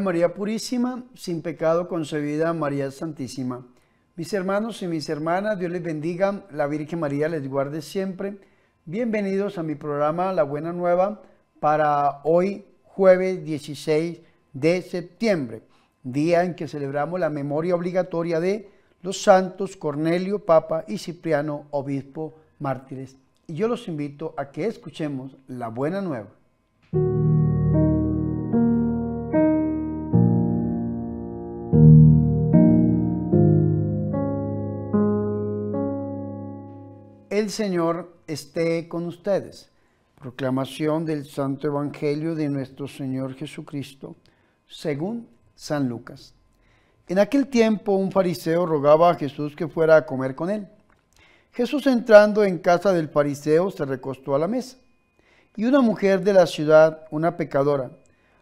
María Purísima, sin pecado concebida, María Santísima. Mis hermanos y mis hermanas, Dios les bendiga, la Virgen María les guarde siempre. Bienvenidos a mi programa La Buena Nueva para hoy, jueves 16 de septiembre, día en que celebramos la memoria obligatoria de los santos Cornelio, Papa y Cipriano, Obispo, mártires. Y yo los invito a que escuchemos la Buena Nueva. El Señor esté con ustedes. Proclamación del Santo Evangelio de nuestro Señor Jesucristo, según San Lucas. En aquel tiempo un fariseo rogaba a Jesús que fuera a comer con él. Jesús entrando en casa del fariseo se recostó a la mesa. Y una mujer de la ciudad, una pecadora,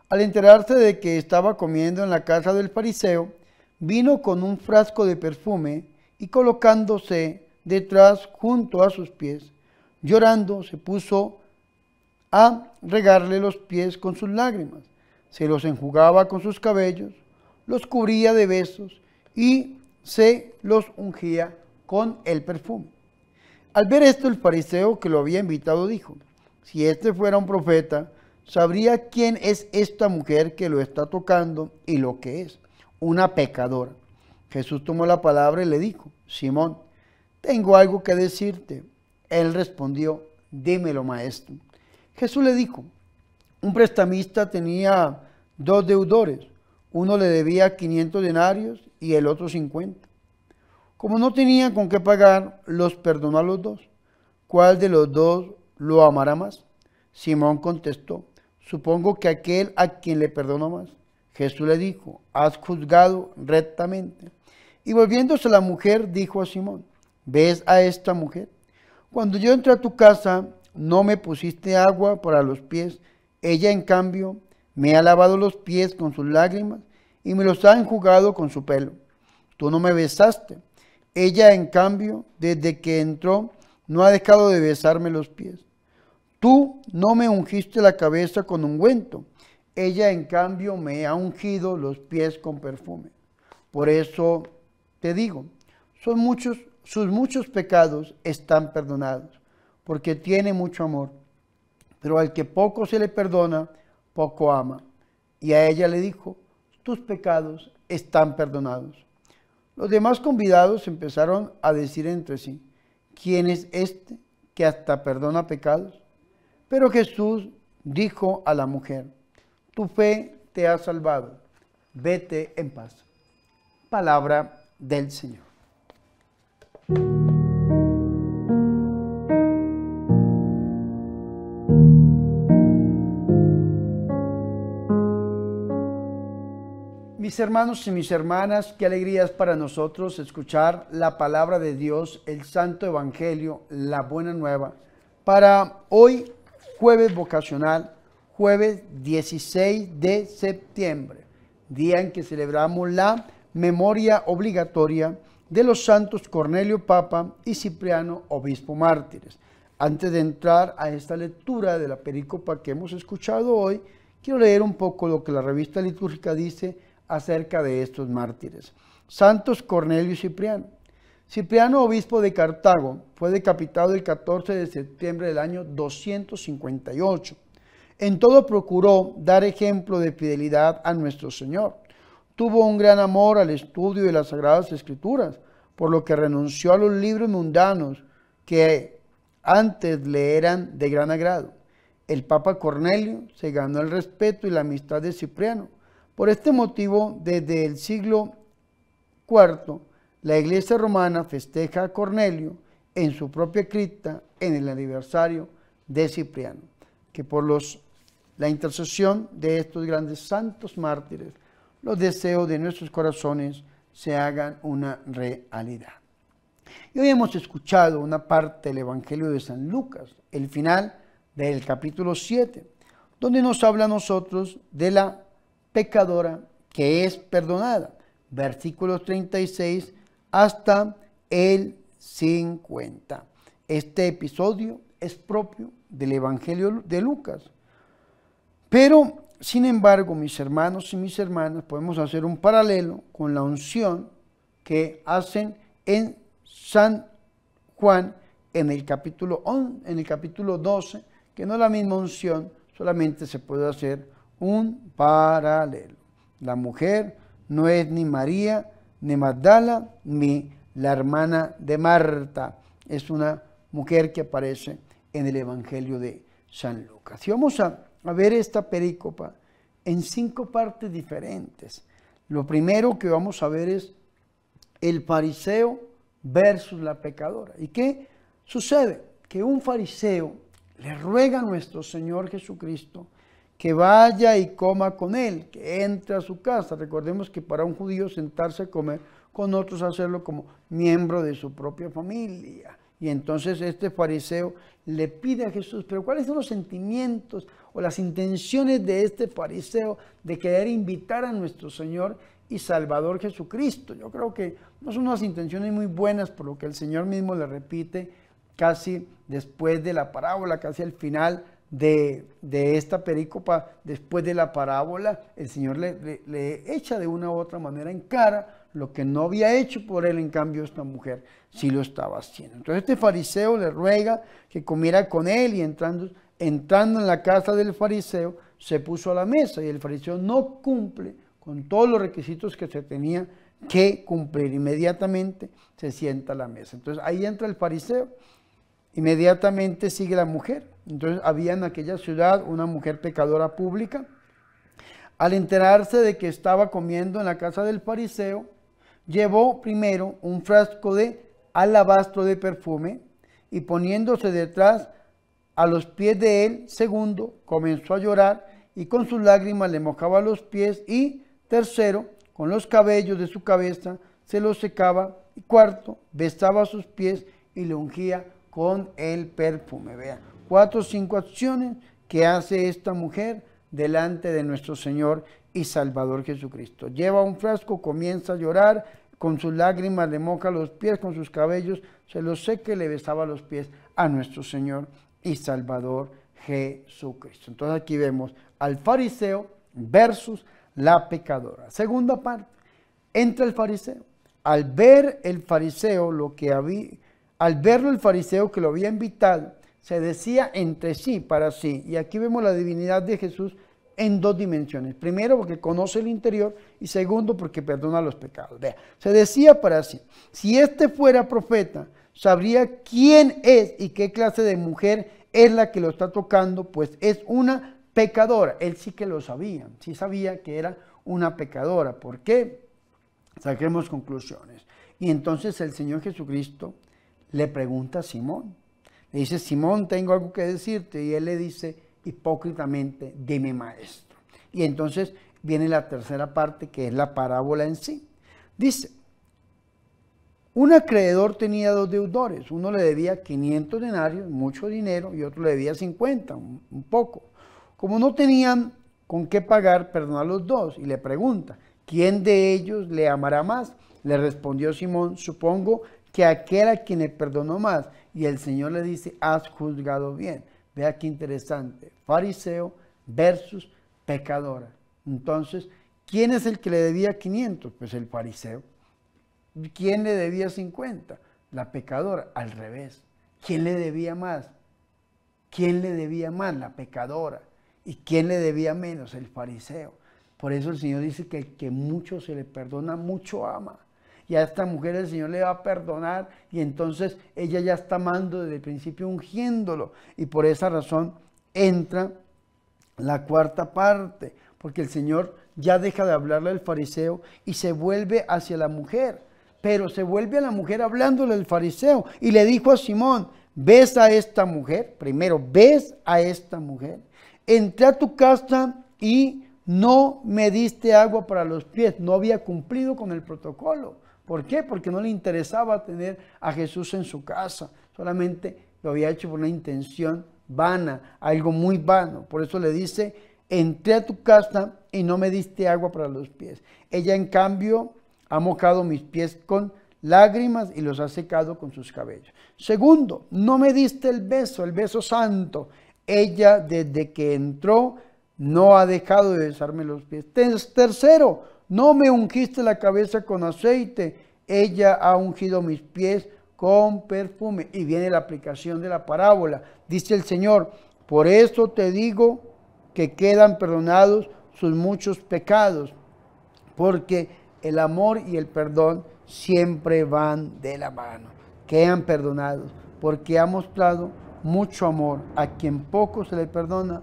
al enterarse de que estaba comiendo en la casa del fariseo, vino con un frasco de perfume y colocándose detrás junto a sus pies. Llorando se puso a regarle los pies con sus lágrimas, se los enjugaba con sus cabellos, los cubría de besos y se los ungía con el perfume. Al ver esto, el fariseo que lo había invitado dijo, si este fuera un profeta, sabría quién es esta mujer que lo está tocando y lo que es, una pecadora. Jesús tomó la palabra y le dijo, Simón, tengo algo que decirte. Él respondió, dímelo maestro. Jesús le dijo, un prestamista tenía dos deudores, uno le debía 500 denarios y el otro 50. Como no tenían con qué pagar, los perdonó a los dos. ¿Cuál de los dos lo amará más? Simón contestó, supongo que aquel a quien le perdonó más. Jesús le dijo, has juzgado rectamente. Y volviéndose a la mujer, dijo a Simón, ¿ves a esta mujer? Cuando yo entré a tu casa, no me pusiste agua para los pies. Ella, en cambio, me ha lavado los pies con sus lágrimas y me los ha enjugado con su pelo. Tú no me besaste. Ella, en cambio, desde que entró, no ha dejado de besarme los pies. Tú no me ungiste la cabeza con ungüento. Ella, en cambio, me ha ungido los pies con perfume. Por eso te digo, son muchos, sus muchos pecados están perdonados, porque tiene mucho amor. Pero al que poco se le perdona, poco ama. Y a ella le dijo, tus pecados están perdonados. Los demás convidados empezaron a decir entre sí, ¿quién es este que hasta perdona pecados? Pero Jesús dijo a la mujer, tu fe te ha salvado, vete en paz. Palabra del Señor. Hermanos y mis hermanas, qué alegría es para nosotros escuchar la palabra de Dios, el Santo Evangelio, la Buena Nueva, para hoy jueves vocacional, jueves 16 de septiembre, día en que celebramos la memoria obligatoria de los santos Cornelio Papa y Cipriano Obispo Mártires. Antes de entrar a esta lectura de la pericopa que hemos escuchado hoy, quiero leer un poco lo que la revista litúrgica dice acerca de estos mártires. Santos Cornelio y Cipriano. Cipriano, obispo de Cartago, fue decapitado el 14 de septiembre del año 258. En todo procuró dar ejemplo de fidelidad a nuestro Señor. Tuvo un gran amor al estudio de las Sagradas Escrituras, por lo que renunció a los libros mundanos que antes le eran de gran agrado. El Papa Cornelio se ganó el respeto y la amistad de Cipriano por este motivo, desde el siglo IV, la Iglesia romana festeja a Cornelio en su propia cripta en el aniversario de Cipriano, que por los, la intercesión de estos grandes santos mártires, los deseos de nuestros corazones se hagan una realidad. Y hoy hemos escuchado una parte del Evangelio de San Lucas, el final del capítulo 7, donde nos habla a nosotros de la pecadora que es perdonada. Versículos 36 hasta el 50. Este episodio es propio del Evangelio de Lucas. Pero sin embargo, mis hermanos y mis hermanas, podemos hacer un paralelo con la unción que hacen en San Juan en el capítulo, en el capítulo 12, que no es la misma unción, solamente se puede hacer un paralelo. La mujer no es ni María, ni Magdala, ni la hermana de Marta. Es una mujer que aparece en el Evangelio de San Lucas. Y vamos a, ver esta perícopa en cinco partes diferentes. Lo primero que vamos a ver es el fariseo versus la pecadora. ¿Y qué sucede? Que un fariseo le ruega a nuestro Señor Jesucristo que vaya y coma con él, que entre a su casa. Recordemos que para un judío sentarse a comer con otros, hacerlo como miembro de su propia familia. Y entonces este fariseo le pide a Jesús, pero ¿cuáles son los sentimientos o las intenciones de este fariseo de querer invitar a nuestro Señor y Salvador Jesucristo? Yo creo que no son unas intenciones muy buenas, por lo que el Señor mismo le repite casi después de la parábola, casi al final de, esta perícopa, después de la parábola, el Señor le, le, echa de una u otra manera en cara lo que no había hecho por él, en cambio esta mujer sí lo estaba haciendo. Entonces este fariseo le ruega que comiera con él y entrando, entrando en la casa del fariseo se puso a la mesa y el fariseo no cumple con todos los requisitos que se tenía que cumplir. Inmediatamente se sienta a la mesa. Entonces ahí entra el fariseo, inmediatamente sigue la mujer entonces había en aquella ciudad una mujer pecadora pública. Al enterarse de que estaba comiendo en la casa del fariseo, llevó primero un frasco de alabastro de perfume y poniéndose detrás a los pies de él, segundo, comenzó a llorar y con sus lágrimas le mojaba los pies y tercero, con los cabellos de su cabeza se los secaba y cuarto, besaba sus pies y le ungía con el perfume. Vean, cuatro o cinco acciones que hace esta mujer delante de nuestro Señor y Salvador Jesucristo. Lleva un frasco, comienza a llorar, con sus lágrimas le moja los pies, con sus cabellos se los seca y le besaba los pies a nuestro Señor y Salvador Jesucristo. Entonces aquí vemos al fariseo versus la pecadora. Segunda parte, entra el fariseo. Al ver el fariseo lo que había, al verlo el fariseo que lo había invitado, se decía entre sí, para sí. Y aquí vemos la divinidad de Jesús en dos dimensiones. Primero, porque conoce el interior y segundo, porque perdona los pecados. Vea, se decía para sí, si este fuera profeta, sabría quién es y qué clase de mujer es la que lo está tocando, pues es una pecadora. Él sí que lo sabía, sí sabía que era una pecadora. ¿Por qué? Saquemos conclusiones. Y entonces el Señor Jesucristo le pregunta a Simón, le dice, Simón, tengo algo que decirte. Y él le dice hipócritamente, dime maestro. Y entonces viene la tercera parte, que es la parábola en sí. Dice, un acreedor tenía dos deudores. Uno le debía 500 denarios, mucho dinero, y otro le debía 50, un, poco. Como no tenían con qué pagar, perdonó a los dos y le pregunta, ¿quién de ellos le amará más? Le respondió Simón, supongo que aquel a quien le perdonó más. Y el Señor le dice, has juzgado bien. Vea qué interesante. Fariseo versus pecadora. Entonces, ¿quién es el que le debía 500? Pues el fariseo. ¿Quién le debía 50? La pecadora. Al revés. ¿Quién le debía más? ¿Quién le debía más? La pecadora. ¿Y quién le debía menos? El fariseo. Por eso el Señor dice que el que mucho se le perdona, mucho ama y a esta mujer el Señor le va a perdonar y entonces ella ya está amando desde el principio ungiéndolo. Y por esa razón entra la cuarta parte, porque el Señor ya deja de hablarle al fariseo y se vuelve hacia la mujer, pero se vuelve a la mujer hablándole al fariseo y le dijo a Simón, ves a esta mujer, primero ves a esta mujer, entré a tu casa y no me diste agua para los pies, no había cumplido con el protocolo. ¿Por qué? Porque no le interesaba tener a Jesús en su casa, solamente lo había hecho por una intención vana, algo muy vano. Por eso le dice, entré a tu casa y no me diste agua para los pies. Ella en cambio ha mojado mis pies con lágrimas y los ha secado con sus cabellos. Segundo, no me diste el beso, el beso santo. Ella desde que entró no ha dejado de besarme los pies. Tercero, no me ungiste la cabeza con aceite, ella ha ungido mis pies con perfume. Y viene la aplicación de la parábola. Dice el Señor, por eso te digo que quedan perdonados sus muchos pecados, porque el amor y el perdón siempre van de la mano. Quedan perdonados, porque ha mostrado mucho amor. A quien poco se le perdona,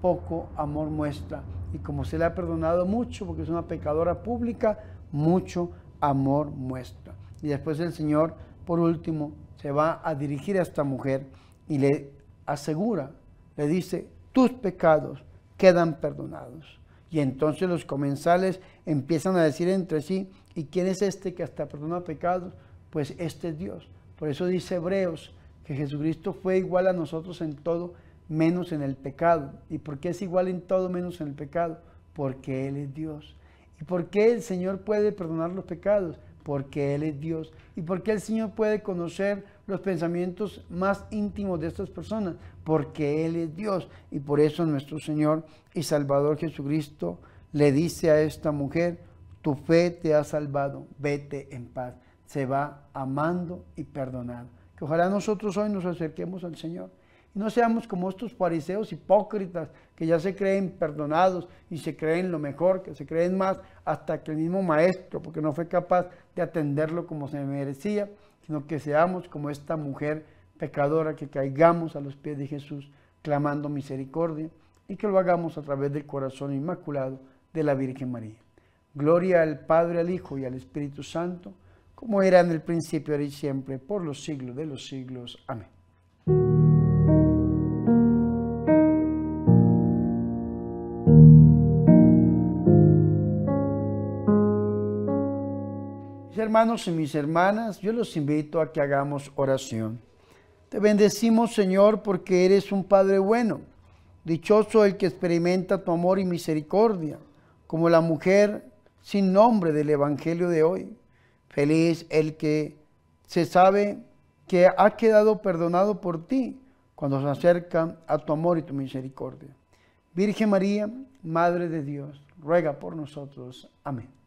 poco amor muestra. Y como se le ha perdonado mucho, porque es una pecadora pública, mucho amor muestra. Y después el Señor, por último, se va a dirigir a esta mujer y le asegura, le dice, tus pecados quedan perdonados. Y entonces los comensales empiezan a decir entre sí, ¿y quién es este que hasta perdona pecados? Pues este es Dios. Por eso dice Hebreos que Jesucristo fue igual a nosotros en todo, menos en el pecado. ¿Y por qué es igual en todo, menos en el pecado? Porque Él es Dios. ¿Y por qué el Señor puede perdonar los pecados? Porque Él es Dios. ¿Y por qué el Señor puede conocer los pensamientos más íntimos de estas personas? Porque Él es Dios. Y por eso nuestro Señor y Salvador Jesucristo le dice a esta mujer, tu fe te ha salvado, vete en paz. Se va amando y perdonando. Que ojalá nosotros hoy nos acerquemos al Señor y no seamos como estos fariseos hipócritas que ya se creen perdonados y se creen lo mejor, que se creen más hasta que el mismo maestro, porque no fue capaz de atenderlo como se merecía, sino que seamos como esta mujer pecadora, que caigamos a los pies de Jesús clamando misericordia y que lo hagamos a través del corazón inmaculado de la Virgen María. Gloria al Padre, al Hijo y al Espíritu Santo, como era en el principio, ahora y siempre, por los siglos de los siglos. Amén. Hermanos y mis hermanas, yo los invito a que hagamos oración. Te bendecimos, Señor, porque eres un Padre bueno. Dichoso el que experimenta tu amor y misericordia, como la mujer sin nombre del Evangelio de hoy. Feliz el que se sabe que ha quedado perdonado por ti cuando se acerca a tu amor y tu misericordia. Virgen María, Madre de Dios, ruega por nosotros. Amén.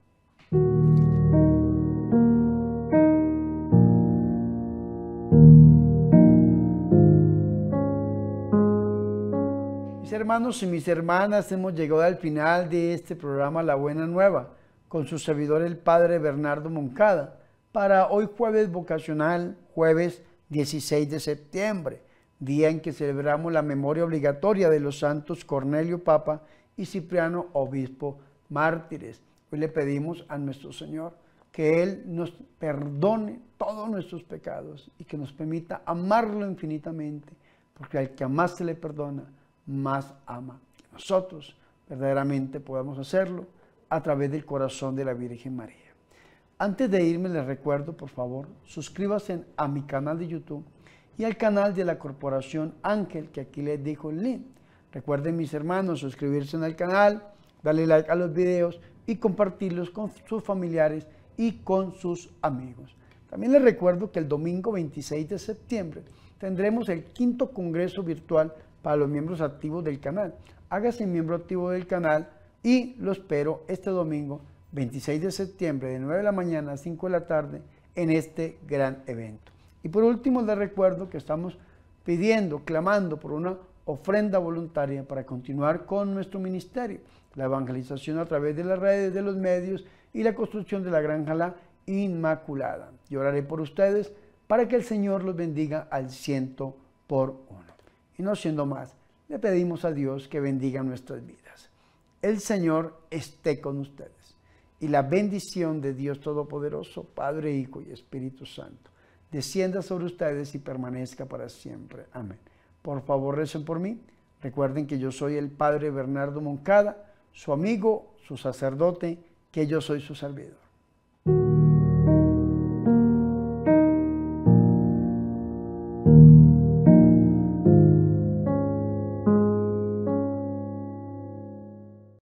Hermanos y mis hermanas, hemos llegado al final de este programa La Buena Nueva con su servidor el Padre Bernardo Moncada para hoy jueves vocacional, jueves 16 de septiembre, día en que celebramos la memoria obligatoria de los santos Cornelio Papa y Cipriano Obispo Mártires. Hoy le pedimos a nuestro Señor que Él nos perdone todos nuestros pecados y que nos permita amarlo infinitamente, porque al que más se le perdona, más ama. Nosotros verdaderamente podemos hacerlo a través del corazón de la Virgen María. Antes de irme les recuerdo, por favor, suscríbanse a mi canal de YouTube y al canal de la Corporación Ángel, que aquí les dijo el link. Recuerden, mis hermanos, suscribirse el canal, darle like a los videos y compartirlos con sus familiares y con sus amigos. También les recuerdo que el domingo 26 de septiembre tendremos el quinto Congreso Virtual para los miembros activos del canal. Hágase miembro activo del canal y lo espero este domingo 26 de septiembre de 9 de la mañana a 5 de la tarde en este gran evento. Y por último les recuerdo que estamos pidiendo, clamando por una ofrenda voluntaria para continuar con nuestro ministerio, la evangelización a través de las redes, de los medios y la construcción de la granja La Inmaculada. Yo oraré por ustedes para que el Señor los bendiga al ciento por uno. Y no siendo más, le pedimos a Dios que bendiga nuestras vidas. El Señor esté con ustedes. Y la bendición de Dios Todopoderoso, Padre, Hijo y Espíritu Santo, descienda sobre ustedes y permanezca para siempre. Amén. Por favor, recen por mí. Recuerden que yo soy el Padre Bernardo Moncada, su amigo, su sacerdote, que yo soy su servidor.